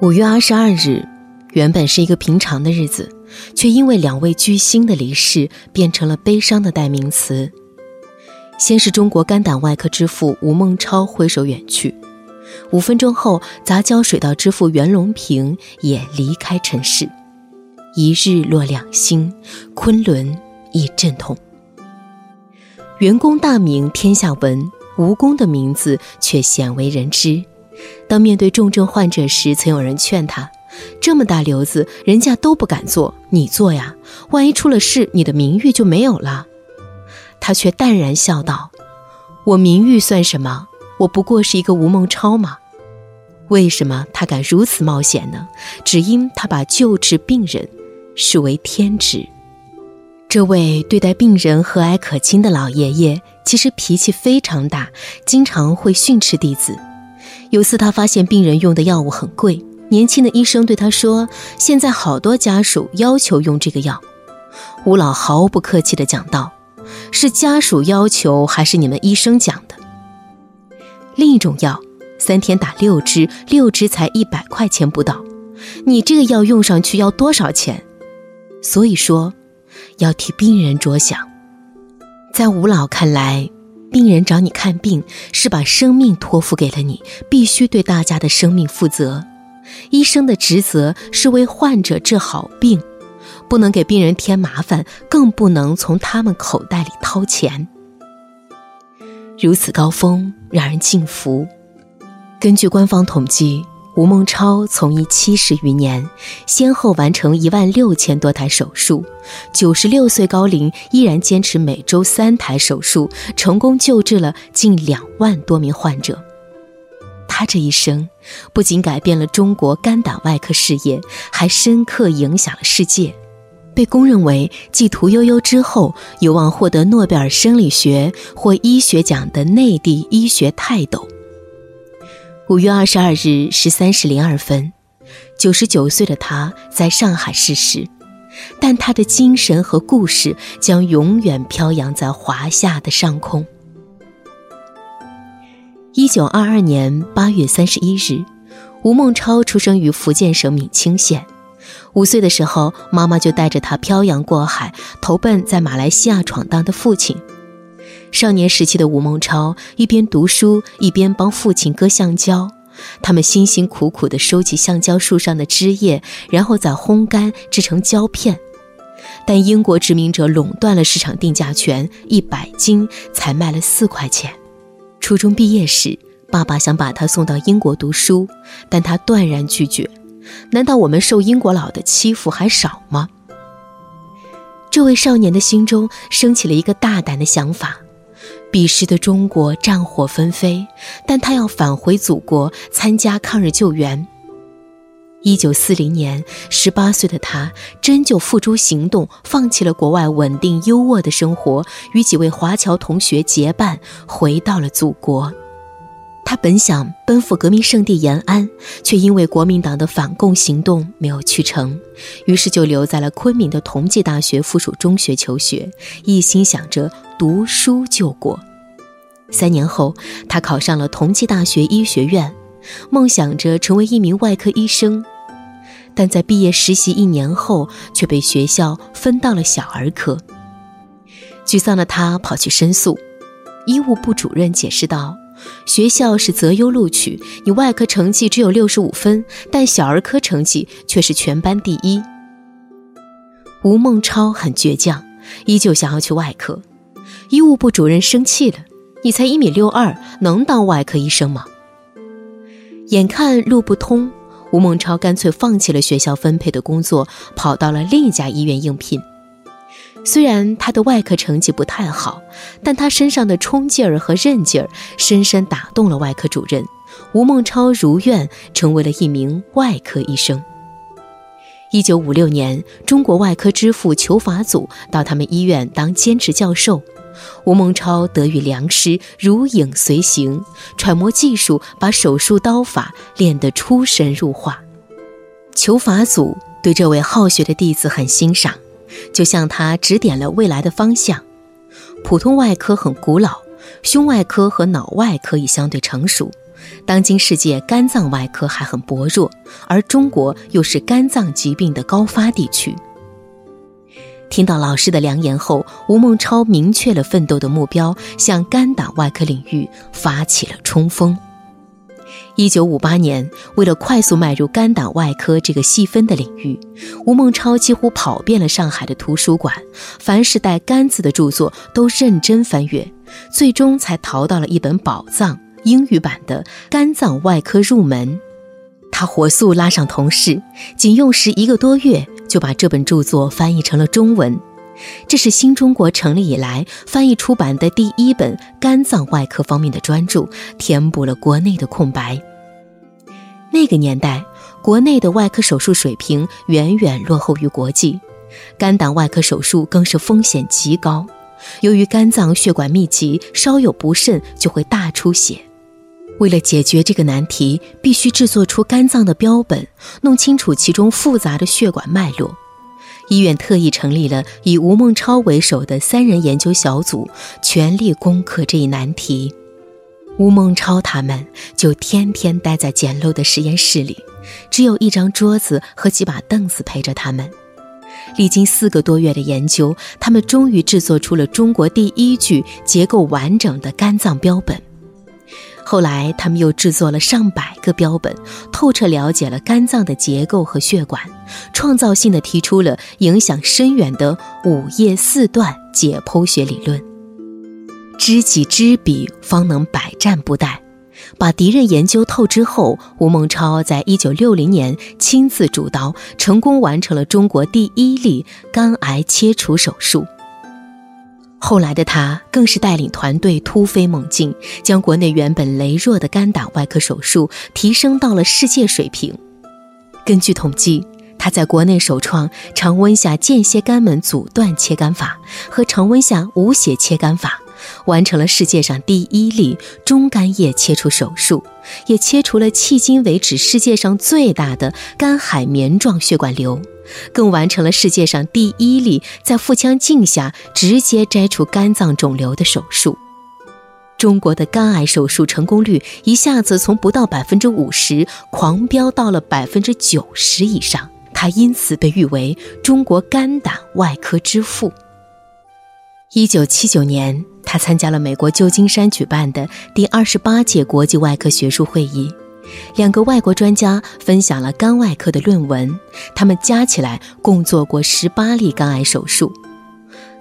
五月二十二日，原本是一个平常的日子，却因为两位巨星的离世，变成了悲伤的代名词。先是中国肝胆外科之父吴孟超挥手远去，五分钟后，杂交水稻之父袁隆平也离开尘世。一日落两星，昆仑亦阵痛。袁公大名天下闻，吴公的名字却鲜为人知。当面对重症患者时，曾有人劝他：“这么大瘤子，人家都不敢做，你做呀！万一出了事，你的名誉就没有了。”他却淡然笑道：“我名誉算什么？我不过是一个吴孟超嘛。为什么他敢如此冒险呢？只因他把救治病人视为天职。这位对待病人和蔼可亲的老爷爷，其实脾气非常大，经常会训斥弟子。”有次，他发现病人用的药物很贵，年轻的医生对他说：“现在好多家属要求用这个药。”吴老毫不客气地讲道：“是家属要求，还是你们医生讲的？”另一种药，三天打六支，六支才一百块钱不到，你这个药用上去要多少钱？所以说，要替病人着想。在吴老看来。病人找你看病，是把生命托付给了你，必须对大家的生命负责。医生的职责是为患者治好病，不能给病人添麻烦，更不能从他们口袋里掏钱。如此高峰，让人敬服。根据官方统计。吴孟超从医七十余年，先后完成一万六千多台手术，九十六岁高龄依然坚持每周三台手术，成功救治了近两万多名患者。他这一生不仅改变了中国肝胆外科事业，还深刻影响了世界，被公认为继屠呦呦之后有望获得诺贝尔生理学或医学奖的内地医学泰斗。五月二十二日十三时零二分，九十九岁的他在上海逝世，但他的精神和故事将永远飘扬在华夏的上空。一九二二年八月三十一日，吴孟超出生于福建省闽清县。五岁的时候，妈妈就带着他漂洋过海，投奔在马来西亚闯荡的父亲。少年时期的吴孟超一边读书一边帮父亲割橡胶，他们辛辛苦苦地收集橡胶树上的枝叶，然后再烘干制成胶片。但英国殖民者垄断了市场定价权，一百斤才卖了四块钱。初中毕业时，爸爸想把他送到英国读书，但他断然拒绝。难道我们受英国佬的欺负还少吗？这位少年的心中升起了一个大胆的想法。彼时的中国战火纷飞，但他要返回祖国参加抗日救援。一九四零年，十八岁的他真就付诸行动，放弃了国外稳定优渥的生活，与几位华侨同学结伴回到了祖国。他本想奔赴革命圣地延安，却因为国民党的反共行动没有去成，于是就留在了昆明的同济大学附属中学求学，一心想着。读书救国。三年后，他考上了同济大学医学院，梦想着成为一名外科医生。但在毕业实习一年后，却被学校分到了小儿科。沮丧的他跑去申诉，医务部主任解释道：“学校是择优录取，你外科成绩只有六十五分，但小儿科成绩却是全班第一。”吴孟超很倔强，依旧想要去外科。医务部主任生气了：“你才一米六二，能当外科医生吗？”眼看路不通，吴孟超干脆放弃了学校分配的工作，跑到了另一家医院应聘。虽然他的外科成绩不太好，但他身上的冲劲儿和韧劲儿深深打动了外科主任。吴孟超如愿成为了一名外科医生。一九五六年，中国外科之父裘法祖到他们医院当兼职教授。吴孟超得遇良师，如影随形，揣摩技术，把手术刀法练得出神入化。裘法祖对这位好学的弟子很欣赏，就向他指点了未来的方向。普通外科很古老，胸外科和脑外科已相对成熟，当今世界肝脏外科还很薄弱，而中国又是肝脏疾病的高发地区。听到老师的良言后，吴孟超明确了奋斗的目标，向肝胆外科领域发起了冲锋。一九五八年，为了快速迈入肝胆外科这个细分的领域，吴孟超几乎跑遍了上海的图书馆，凡是带“肝”字的著作都认真翻阅，最终才淘到了一本宝藏——英语版的《肝脏外科入门》。他火速拉上同事，仅用时一个多月就把这本著作翻译成了中文。这是新中国成立以来翻译出版的第一本肝脏外科方面的专著，填补了国内的空白。那个年代，国内的外科手术水平远远落后于国际，肝胆外科手术更是风险极高。由于肝脏血管密集，稍有不慎就会大出血。为了解决这个难题，必须制作出肝脏的标本，弄清楚其中复杂的血管脉络。医院特意成立了以吴孟超为首的三人研究小组，全力攻克这一难题。吴孟超他们就天天待在简陋的实验室里，只有一张桌子和几把凳子陪着他们。历经四个多月的研究，他们终于制作出了中国第一具结构完整的肝脏标本。后来，他们又制作了上百个标本，透彻了解了肝脏的结构和血管，创造性的提出了影响深远的五叶四段解剖学理论。知己知彼，方能百战不殆。把敌人研究透之后，吴孟超在一九六零年亲自主刀，成功完成了中国第一例肝癌切除手术。后来的他更是带领团队突飞猛进，将国内原本羸弱的肝胆外科手术提升到了世界水平。根据统计，他在国内首创常温下间歇肝门阻断切肝法和常温下无血切肝法。完成了世界上第一例中肝叶切除手术，也切除了迄今为止世界上最大的肝海绵状血管瘤，更完成了世界上第一例在腹腔镜下直接摘除肝脏肿瘤的手术。中国的肝癌手术成功率一下子从不到百分之五十狂飙到了百分之九十以上，他因此被誉为中国肝胆外科之父。一九七九年，他参加了美国旧金山举办的第二十八届国际外科学术会议，两个外国专家分享了肝外科的论文，他们加起来共做过十八例肝癌手术。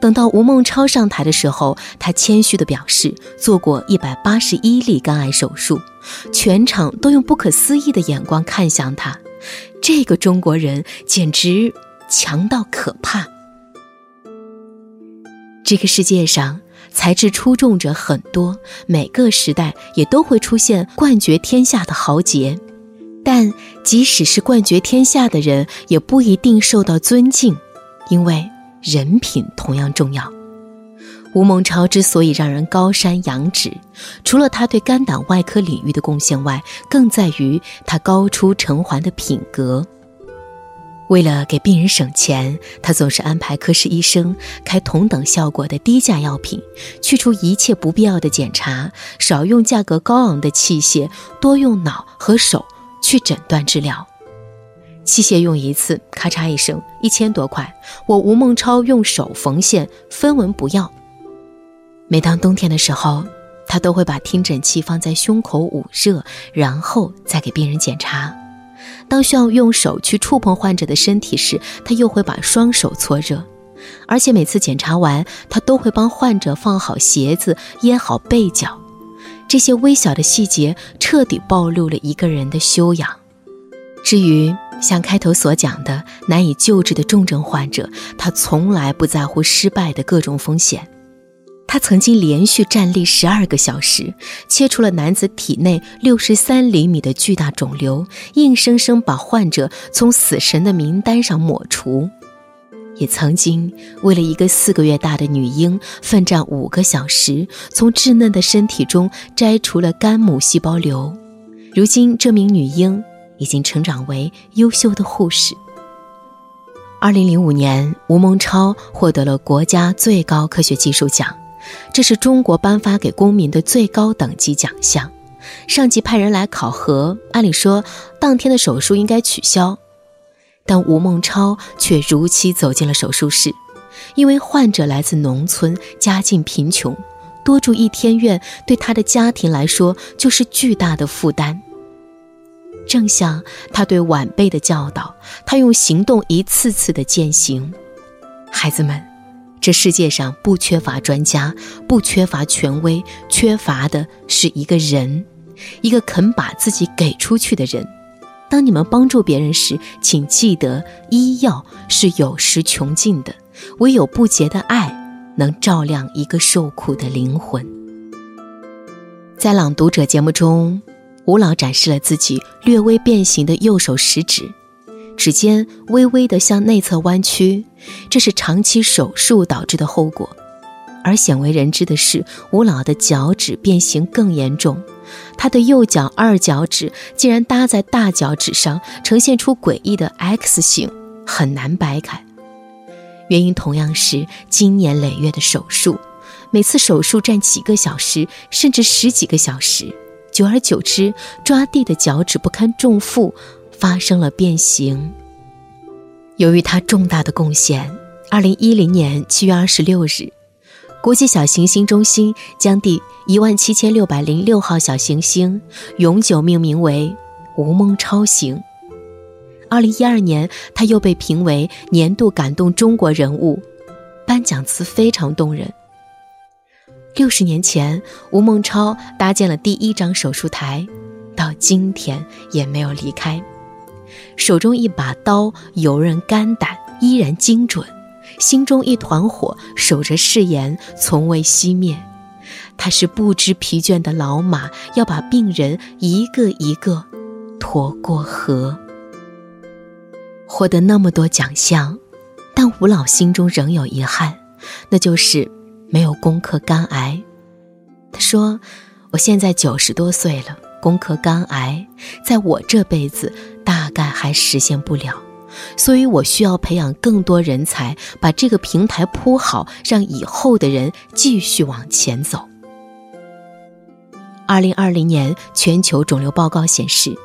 等到吴孟超上台的时候，他谦虚地表示做过一百八十一例肝癌手术，全场都用不可思议的眼光看向他，这个中国人简直强到可怕。这个世界上才智出众者很多，每个时代也都会出现冠绝天下的豪杰，但即使是冠绝天下的人，也不一定受到尊敬，因为人品同样重要。吴孟超之所以让人高山仰止，除了他对肝胆外科领域的贡献外，更在于他高出陈寰的品格。为了给病人省钱，他总是安排科室医生开同等效果的低价药品，去除一切不必要的检查，少用价格高昂的器械，多用脑和手去诊断治疗。器械用一次，咔嚓一声，一千多块，我吴孟超用手缝线，分文不要。每当冬天的时候，他都会把听诊器放在胸口捂热，然后再给病人检查。当需要用手去触碰患者的身体时，他又会把双手搓热，而且每次检查完，他都会帮患者放好鞋子、掖好被角。这些微小的细节彻底暴露了一个人的修养。至于像开头所讲的难以救治的重症患者，他从来不在乎失败的各种风险。他曾经连续站立十二个小时，切除了男子体内六十三厘米的巨大肿瘤，硬生生把患者从死神的名单上抹除；也曾经为了一个四个月大的女婴奋战五个小时，从稚嫩的身体中摘除了肝母细胞瘤。如今，这名女婴已经成长为优秀的护士。二零零五年，吴孟超获得了国家最高科学技术奖。这是中国颁发给公民的最高等级奖项，上级派人来考核，按理说当天的手术应该取消，但吴孟超却如期走进了手术室，因为患者来自农村，家境贫穷，多住一天院对他的家庭来说就是巨大的负担。正像他对晚辈的教导，他用行动一次次的践行。孩子们，这世界上不缺乏专家，不缺乏权威，缺乏的是一个人，一个肯把自己给出去的人。当你们帮助别人时，请记得，医药是有时穷尽的，唯有不竭的爱，能照亮一个受苦的灵魂。在《朗读者》节目中。吴老展示了自己略微变形的右手食指，指尖微微的向内侧弯曲，这是长期手术导致的后果。而鲜为人知的是，吴老的脚趾变形更严重，他的右脚二脚趾竟然搭在大脚趾上，呈现出诡异的 X 形，很难掰开。原因同样是经年累月的手术，每次手术占几个小时，甚至十几个小时。久而久之，抓地的脚趾不堪重负，发生了变形。由于他重大的贡献，二零一零年七月二十六日，国际小行星中心将第一万七千六百零六号小行星永久命名为吴孟超星。二零一二年，他又被评为年度感动中国人物，颁奖词非常动人。六十年前，吴孟超搭建了第一张手术台，到今天也没有离开。手中一把刀，游刃肝胆，依然精准；心中一团火，守着誓言，从未熄灭。他是不知疲倦的老马，要把病人一个一个拖过河。获得那么多奖项，但吴老心中仍有遗憾，那就是。没有攻克肝癌，他说：“我现在九十多岁了，攻克肝癌，在我这辈子大概还实现不了，所以我需要培养更多人才，把这个平台铺好，让以后的人继续往前走。”二零二零年全球肿瘤报告显示。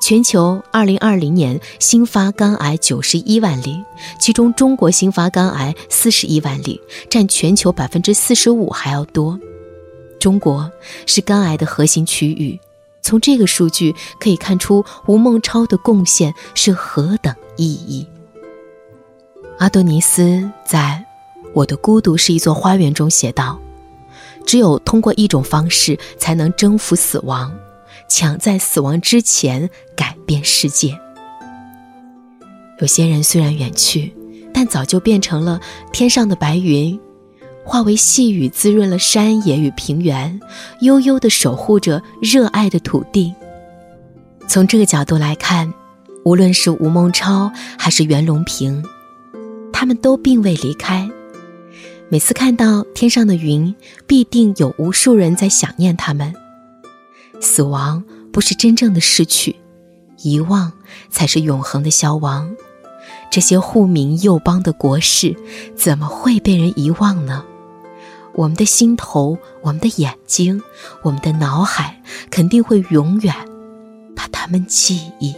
全球2020年新发肝癌91万例，其中中国新发肝癌41万例，占全球45%还要多。中国是肝癌的核心区域，从这个数据可以看出吴孟超的贡献是何等意义。阿多尼斯在《我的孤独是一座花园》中写道：“只有通过一种方式，才能征服死亡。”抢在死亡之前改变世界。有些人虽然远去，但早就变成了天上的白云，化为细雨，滋润了山野与平原，悠悠地守护着热爱的土地。从这个角度来看，无论是吴孟超还是袁隆平，他们都并未离开。每次看到天上的云，必定有无数人在想念他们。死亡不是真正的失去，遗忘才是永恒的消亡。这些护民佑邦的国事，怎么会被人遗忘呢？我们的心头，我们的眼睛，我们的脑海，肯定会永远把他们记忆。